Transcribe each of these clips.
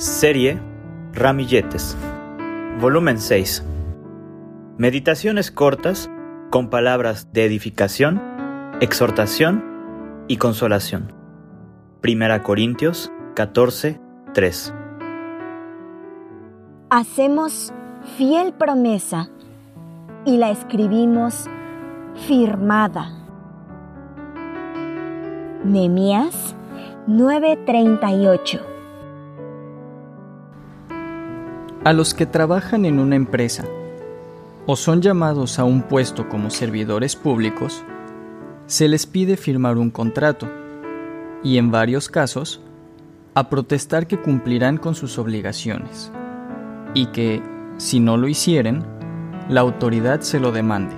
Serie Ramilletes. Volumen 6. Meditaciones cortas con palabras de edificación, exhortación y consolación. Primera Corintios 14, 3. Hacemos fiel promesa y la escribimos firmada. Nemías 9:38 A los que trabajan en una empresa o son llamados a un puesto como servidores públicos, se les pide firmar un contrato y en varios casos a protestar que cumplirán con sus obligaciones y que, si no lo hicieren, la autoridad se lo demande.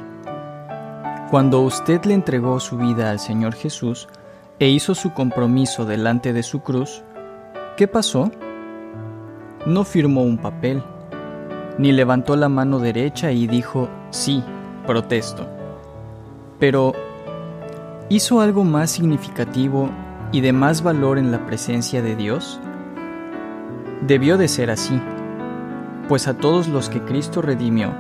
Cuando usted le entregó su vida al Señor Jesús e hizo su compromiso delante de su cruz, ¿qué pasó? No firmó un papel, ni levantó la mano derecha y dijo, sí, protesto. Pero, ¿hizo algo más significativo y de más valor en la presencia de Dios? Debió de ser así, pues a todos los que Cristo redimió,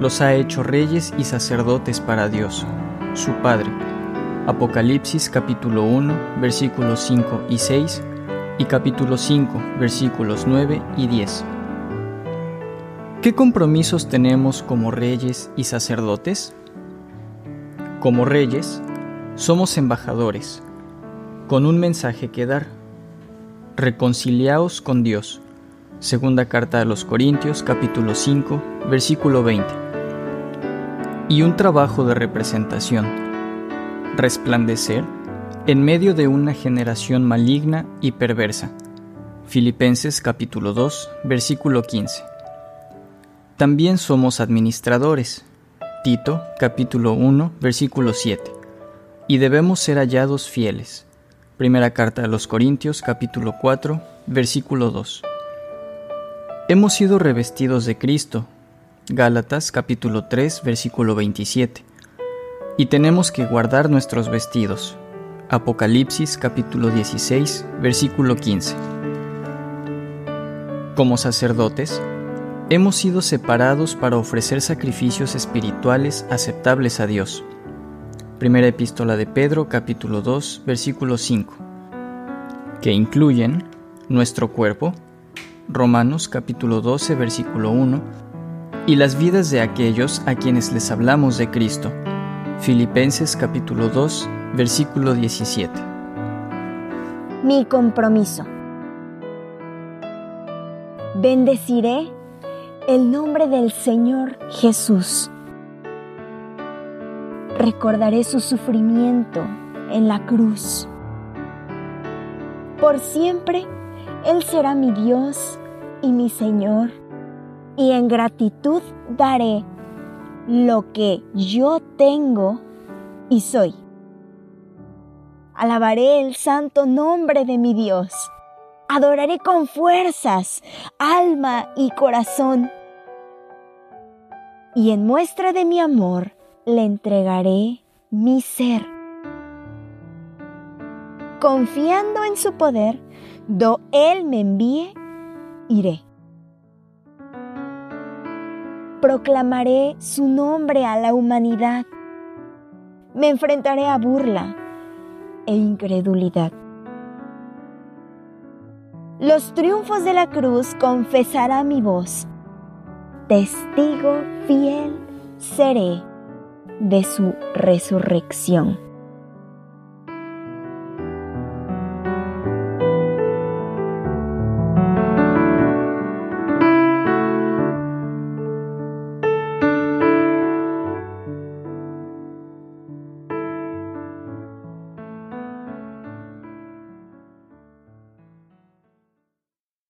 los ha hecho reyes y sacerdotes para Dios, su Padre. Apocalipsis capítulo 1, versículos 5 y 6 y capítulo 5, versículos 9 y 10. ¿Qué compromisos tenemos como reyes y sacerdotes? Como reyes, somos embajadores, con un mensaje que dar. Reconciliaos con Dios. Segunda carta a los Corintios, capítulo 5, versículo 20. Y un trabajo de representación. Resplandecer en medio de una generación maligna y perversa. Filipenses capítulo 2, versículo 15. También somos administradores. Tito capítulo 1, versículo 7. Y debemos ser hallados fieles. Primera carta a los Corintios capítulo 4, versículo 2. Hemos sido revestidos de Cristo. Gálatas capítulo 3, versículo 27. Y tenemos que guardar nuestros vestidos. Apocalipsis capítulo 16, versículo 15. Como sacerdotes, hemos sido separados para ofrecer sacrificios espirituales aceptables a Dios. Primera epístola de Pedro capítulo 2, versículo 5, que incluyen nuestro cuerpo, Romanos capítulo 12, versículo 1, y las vidas de aquellos a quienes les hablamos de Cristo. Filipenses capítulo 2, versículo 17. Mi compromiso. Bendeciré el nombre del Señor Jesús. Recordaré su sufrimiento en la cruz. Por siempre Él será mi Dios y mi Señor, y en gratitud daré lo que yo tengo y soy. Alabaré el santo nombre de mi Dios. Adoraré con fuerzas, alma y corazón. Y en muestra de mi amor le entregaré mi ser. Confiando en su poder, do Él me envíe, iré. Proclamaré su nombre a la humanidad. Me enfrentaré a burla e incredulidad. Los triunfos de la cruz confesará mi voz. Testigo fiel seré de su resurrección.